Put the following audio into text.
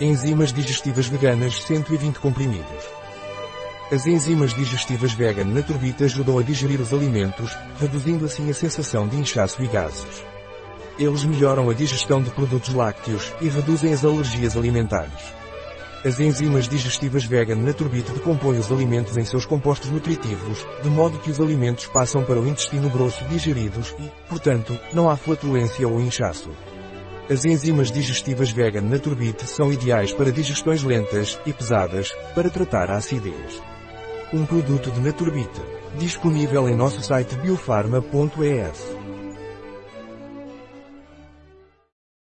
Enzimas digestivas veganas 120 comprimidos. As enzimas digestivas vegan na turbita ajudam a digerir os alimentos, reduzindo assim a sensação de inchaço e gases. Eles melhoram a digestão de produtos lácteos e reduzem as alergias alimentares. As enzimas digestivas vegan na turbite decompõem os alimentos em seus compostos nutritivos, de modo que os alimentos passam para o intestino grosso digeridos e, portanto, não há flatulência ou inchaço. As enzimas digestivas vegan na turbite são ideais para digestões lentas e pesadas, para tratar a acidez. Um produto de Naturbite, disponível em nosso site biofarma.es.